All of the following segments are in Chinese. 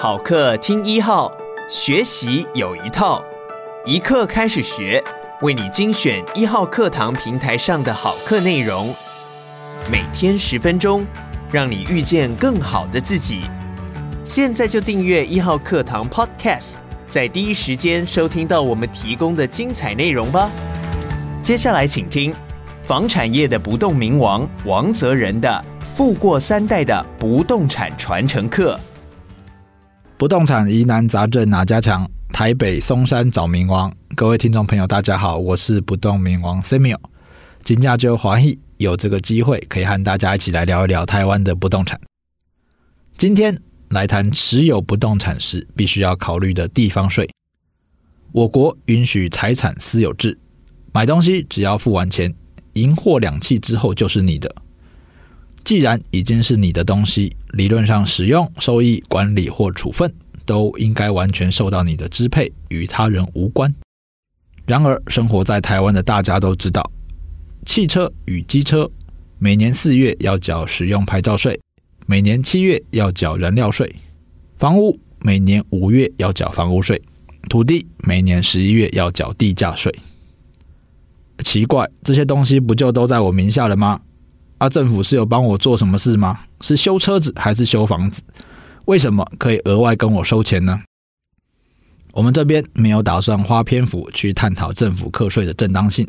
好课听一号，学习有一套，一课开始学，为你精选一号课堂平台上的好课内容，每天十分钟，让你遇见更好的自己。现在就订阅一号课堂 Podcast，在第一时间收听到我们提供的精彩内容吧。接下来请听房产业的不动明王王泽仁的。富过三代的不动产传承课，不动产疑难杂症哪家强？台北松山找明王。各位听众朋友，大家好，我是不动明王 Samuel。今天就华裔有这个机会，可以和大家一起来聊一聊台湾的不动产。今天来谈持有不动产时必须要考虑的地方税。我国允许财产私有制，买东西只要付完钱，银货两訖之后就是你的。既然已经是你的东西，理论上使用、收益、管理或处分都应该完全受到你的支配，与他人无关。然而，生活在台湾的大家都知道，汽车与机车每年四月要缴使用牌照税，每年七月要缴燃料税；房屋每年五月要缴房屋税，土地每年十一月要缴地价税。奇怪，这些东西不就都在我名下了吗？啊，政府是有帮我做什么事吗？是修车子还是修房子？为什么可以额外跟我收钱呢？我们这边没有打算花篇幅去探讨政府课税的正当性。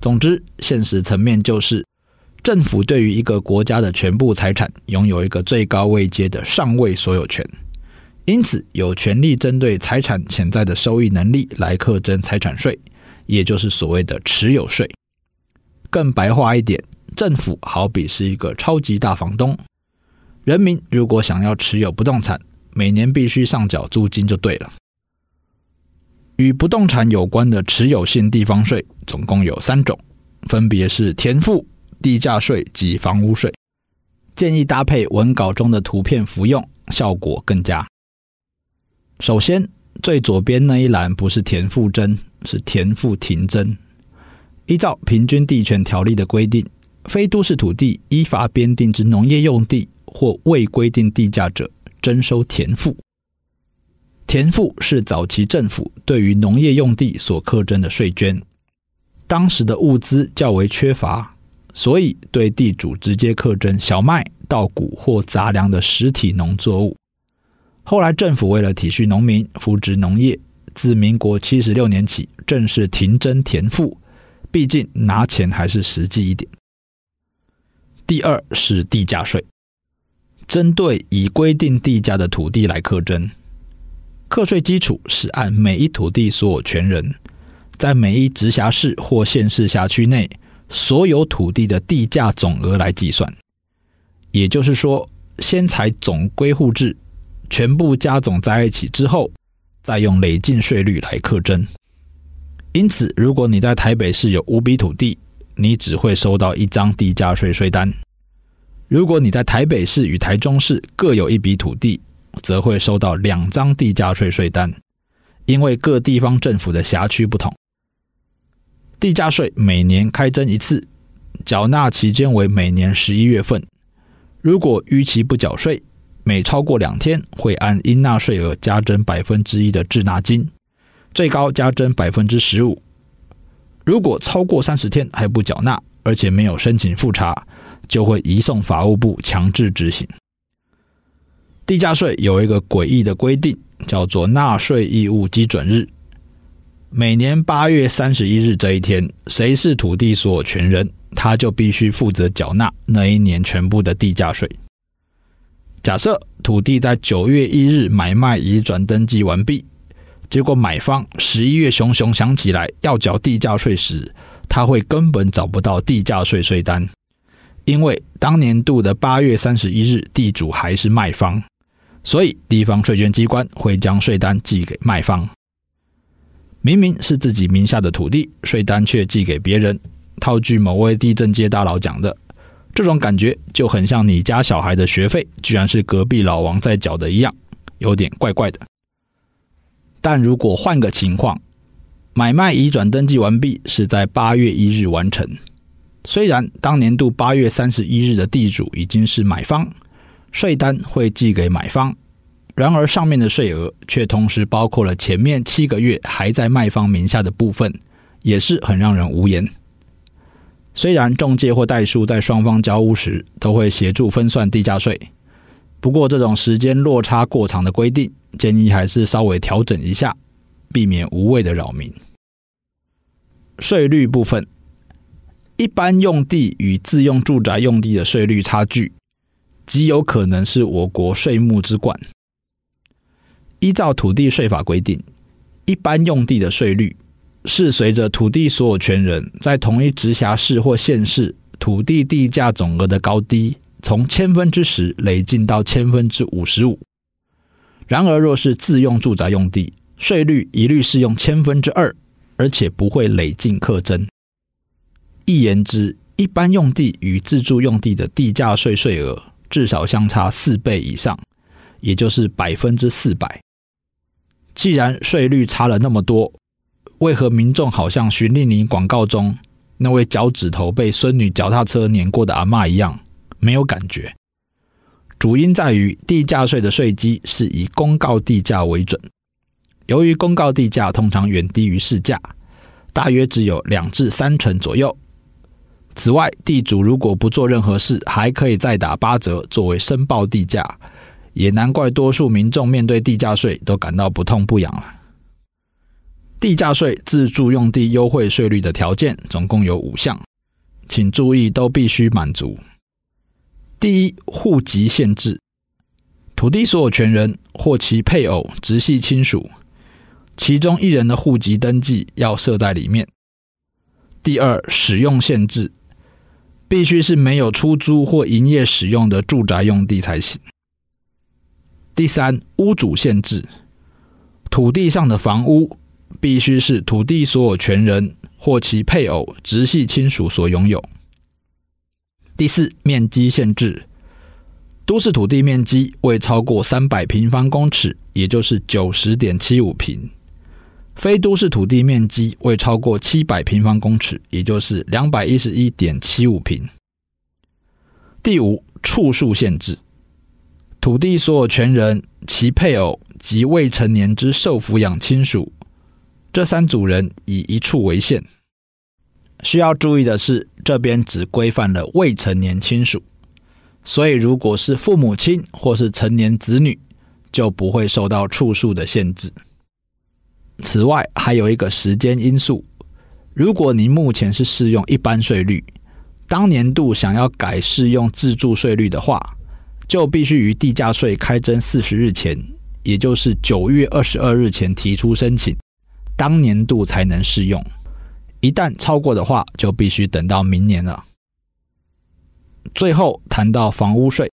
总之，现实层面就是，政府对于一个国家的全部财产拥有一个最高位阶的上位所有权，因此有权利针对财产潜在的收益能力来课征财产税，也就是所谓的持有税。更白话一点。政府好比是一个超级大房东，人民如果想要持有不动产，每年必须上缴租金就对了。与不动产有关的持有性地方税总共有三种，分别是田赋、地价税及房屋税。建议搭配文稿中的图片服用，效果更佳。首先，最左边那一栏不是田赋征，是田赋停征。依照《平均地权条例》的规定。非都市土地依法编定之农业用地或未规定地价者，征收田赋。田赋是早期政府对于农业用地所课征的税捐。当时的物资较为缺乏，所以对地主直接课征小麦、稻谷或杂粮的实体农作物。后来政府为了体恤农民、扶植农业，自民国七十六年起正式停征田赋。毕竟拿钱还是实际一点。第二是地价税，针对已规定地价的土地来课征，课税基础是按每一土地所有权人在每一直辖市或县市辖区内所有土地的地价总额来计算。也就是说，先采总归户制，全部加总在一起之后，再用累进税率来课征。因此，如果你在台北市有五笔土地，你只会收到一张地价税税单。如果你在台北市与台中市各有一笔土地，则会收到两张地价税税单，因为各地方政府的辖区不同。地价税每年开征一次，缴纳期间为每年十一月份。如果逾期不缴税，每超过两天会按应纳税额加征百分之一的滞纳金，最高加征百分之十五。如果超过三十天还不缴纳，而且没有申请复查，就会移送法务部强制执行。地价税有一个诡异的规定，叫做纳税义务基准日。每年八月三十一日这一天，谁是土地所有权人，他就必须负责缴纳那一年全部的地价税。假设土地在九月一日买卖移转登记完毕。结果买方十一月熊熊想起来要缴地价税时，他会根本找不到地价税税单，因为当年度的八月三十一日地主还是卖方，所以地方税捐机关会将税单寄给卖方。明明是自己名下的土地，税单却寄给别人。套句某位地政界大佬讲的，这种感觉就很像你家小孩的学费居然是隔壁老王在缴的一样，有点怪怪的。但如果换个情况，买卖移转登记完毕是在八月一日完成，虽然当年度八月三十一日的地主已经是买方，税单会寄给买方，然而上面的税额却同时包括了前面七个月还在卖方名下的部分，也是很让人无言。虽然中介或代书在双方交屋时都会协助分算地价税，不过这种时间落差过长的规定，建议还是稍微调整一下，避免无谓的扰民。税率部分，一般用地与自用住宅用地的税率差距，极有可能是我国税目之冠。依照土地税法规定，一般用地的税率是随着土地所有权人在同一直辖市或县市土地地价总额的高低，从千分之十累进到千分之五十五。然而，若是自用住宅用地，税率一律适用千分之二，而且不会累进课征。一言之，一般用地与自住用地的地价税税额至少相差四倍以上，也就是百分之四百。既然税率差了那么多，为何民众好像徐丽宁广告中那位脚趾头被孙女脚踏车碾过的阿嬷一样没有感觉？主因在于地价税的税基是以公告地价为准，由于公告地价通常远低于市价，大约只有两至三成左右。此外，地主如果不做任何事，还可以再打八折作为申报地价。也难怪多数民众面对地价税都感到不痛不痒了。地价税自住用地优惠税率的条件总共有五项，请注意都必须满足。第一，户籍限制，土地所有权人或其配偶、直系亲属，其中一人的户籍登记要设在里面。第二，使用限制，必须是没有出租或营业使用的住宅用地才行。第三，屋主限制，土地上的房屋必须是土地所有权人或其配偶、直系亲属所拥有。第四，面积限制，都市土地面积未超过三百平方公尺，也就是九十点七五平；非都市土地面积未超过七百平方公尺，也就是两百一十一点七五平。第五，处数限制。土地所有权人、其配偶及未成年之受抚养亲属，这三组人以一处为限。需要注意的是，这边只规范了未成年亲属，所以如果是父母亲或是成年子女，就不会受到处数的限制。此外，还有一个时间因素：如果您目前是适用一般税率，当年度想要改适用自住税率的话，就必须于地价税开征四十日前，也就是九月二十二日前提出申请，当年度才能适用。一旦超过的话，就必须等到明年了。最后谈到房屋税，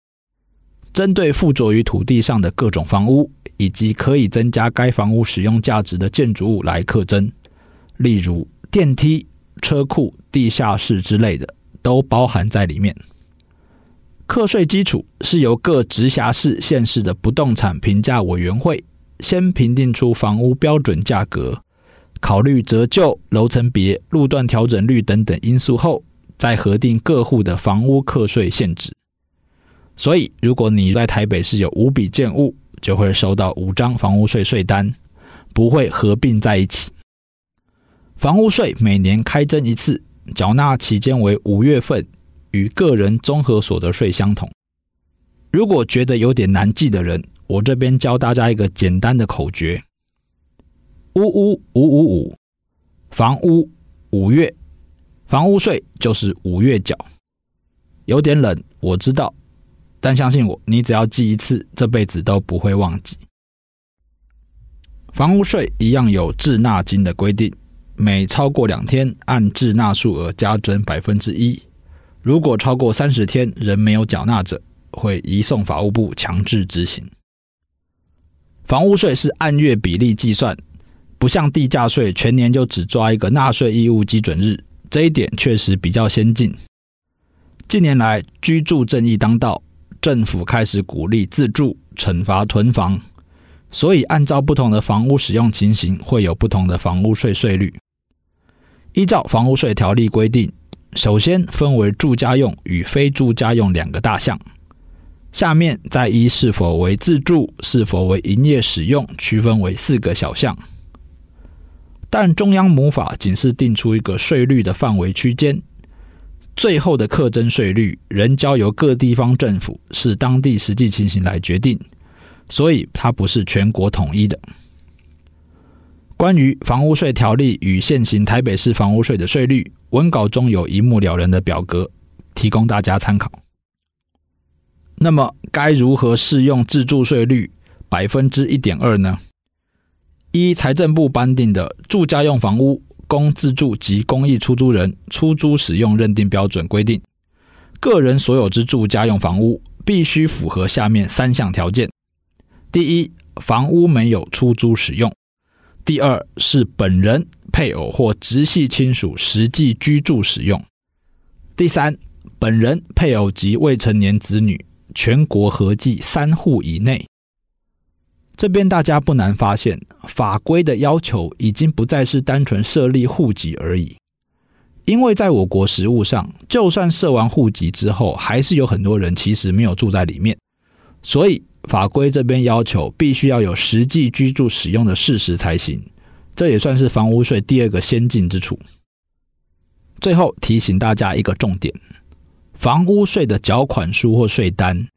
针对附着于土地上的各种房屋，以及可以增加该房屋使用价值的建筑物来课征，例如电梯、车库、地下室之类的，都包含在里面。课税基础是由各直辖市、县市的不动产评价委员会先评定出房屋标准价格，考虑折旧、楼层别、路段调整率等等因素后，再核定各户的房屋课税限值。所以，如果你在台北市有五笔建物，就会收到五张房屋税税单，不会合并在一起。房屋税每年开征一次，缴纳期间为五月份。与个人综合所得税相同。如果觉得有点难记的人，我这边教大家一个简单的口诀：屋屋五五五，房屋五月，房屋税就是五月缴。有点冷，我知道，但相信我，你只要记一次，这辈子都不会忘记。房屋税一样有滞纳金的规定，每超过两天，按滞纳数额加征百分之一。如果超过三十天仍没有缴纳者，会移送法务部强制执行。房屋税是按月比例计算，不像地价税全年就只抓一个纳税义务基准日，这一点确实比较先进。近年来居住正义当道，政府开始鼓励自住，惩罚囤房，所以按照不同的房屋使用情形，会有不同的房屋税税率。依照房屋税条例规定。首先分为住家用与非住家用两个大项。下面再依是否为自住、是否为营业使用，区分为四个小项。但中央母法仅是定出一个税率的范围区间，最后的课征税率仍交由各地方政府视当地实际情形来决定，所以它不是全国统一的。关于房屋税条例与现行台北市房屋税的税率，文稿中有一目了然的表格，提供大家参考。那么，该如何适用自住税率百分之一点二呢？依财政部颁定的《住家用房屋供自住及公益出租人出租使用认定标准》规定，个人所有之住家用房屋必须符合下面三项条件：第一，房屋没有出租使用；第二，是本人、配偶或直系亲属实际居住使用；第三，本人、配偶及未成年子女全国合计三户以内。这边大家不难发现，法规的要求已经不再是单纯设立户籍而已，因为在我国实务上，就算设完户籍之后，还是有很多人其实没有住在里面，所以法规这边要求必须要有实际居住使用的事实才行，这也算是房屋税第二个先进之处。最后提醒大家一个重点：房屋税的缴款书或税单，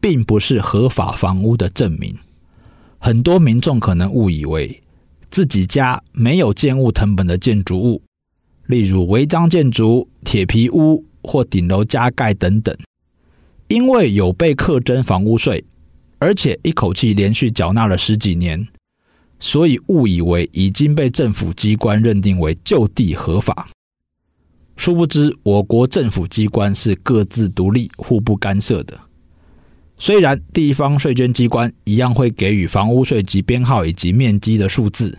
并不是合法房屋的证明。很多民众可能误以为自己家没有建物成本的建筑物，例如违章建筑、铁皮屋或顶楼加盖等等，因为有被课征房屋税，而且一口气连续缴纳了十几年，所以误以为已经被政府机关认定为就地合法。殊不知，我国政府机关是各自独立、互不干涉的。虽然地方税捐机关一样会给予房屋税籍编号以及面积的数字，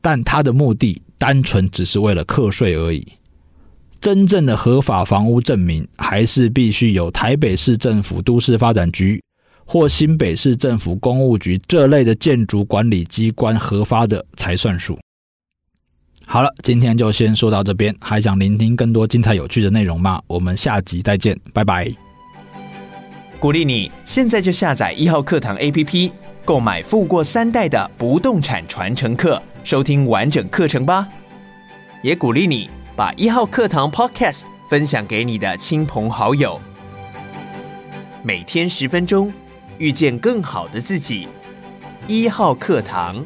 但它的目的单纯只是为了课税而已。真正的合法房屋证明，还是必须由台北市政府都市发展局或新北市政府公务局这类的建筑管理机关核发的才算数。好了，今天就先说到这边，还想聆听更多精彩有趣的内容吗？我们下集再见，拜拜。鼓励你现在就下载一号课堂 APP，购买富过三代的不动产传承课，收听完整课程吧。也鼓励你把一号课堂 Podcast 分享给你的亲朋好友。每天十分钟，遇见更好的自己。一号课堂。